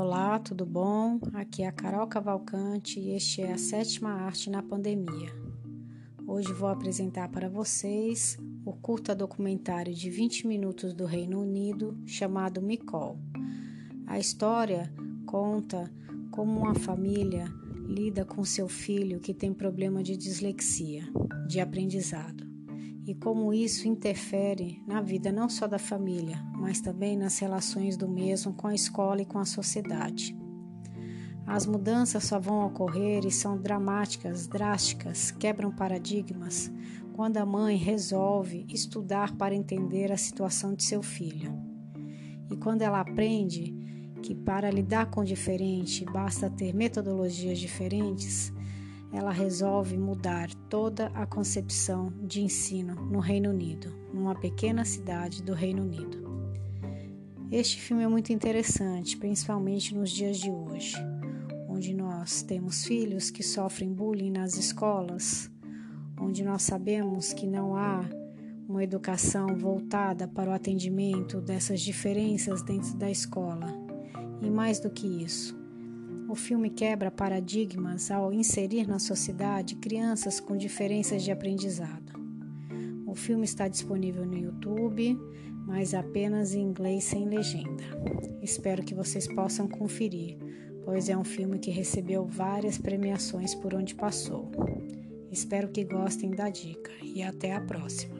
Olá, tudo bom? Aqui é a Carol Cavalcante e este é a sétima arte na pandemia. Hoje vou apresentar para vocês o curta documentário de 20 minutos do Reino Unido chamado Micol. A história conta como uma família lida com seu filho que tem problema de dislexia, de aprendizado e como isso interfere na vida não só da família, mas também nas relações do mesmo com a escola e com a sociedade. As mudanças só vão ocorrer e são dramáticas, drásticas, quebram paradigmas quando a mãe resolve estudar para entender a situação de seu filho. E quando ela aprende que para lidar com o diferente basta ter metodologias diferentes, ela resolve mudar toda a concepção de ensino no Reino Unido, numa pequena cidade do Reino Unido. Este filme é muito interessante, principalmente nos dias de hoje, onde nós temos filhos que sofrem bullying nas escolas, onde nós sabemos que não há uma educação voltada para o atendimento dessas diferenças dentro da escola. E mais do que isso, o filme quebra paradigmas ao inserir na sociedade crianças com diferenças de aprendizado. O filme está disponível no YouTube, mas apenas em inglês sem legenda. Espero que vocês possam conferir, pois é um filme que recebeu várias premiações por onde passou. Espero que gostem da dica e até a próxima.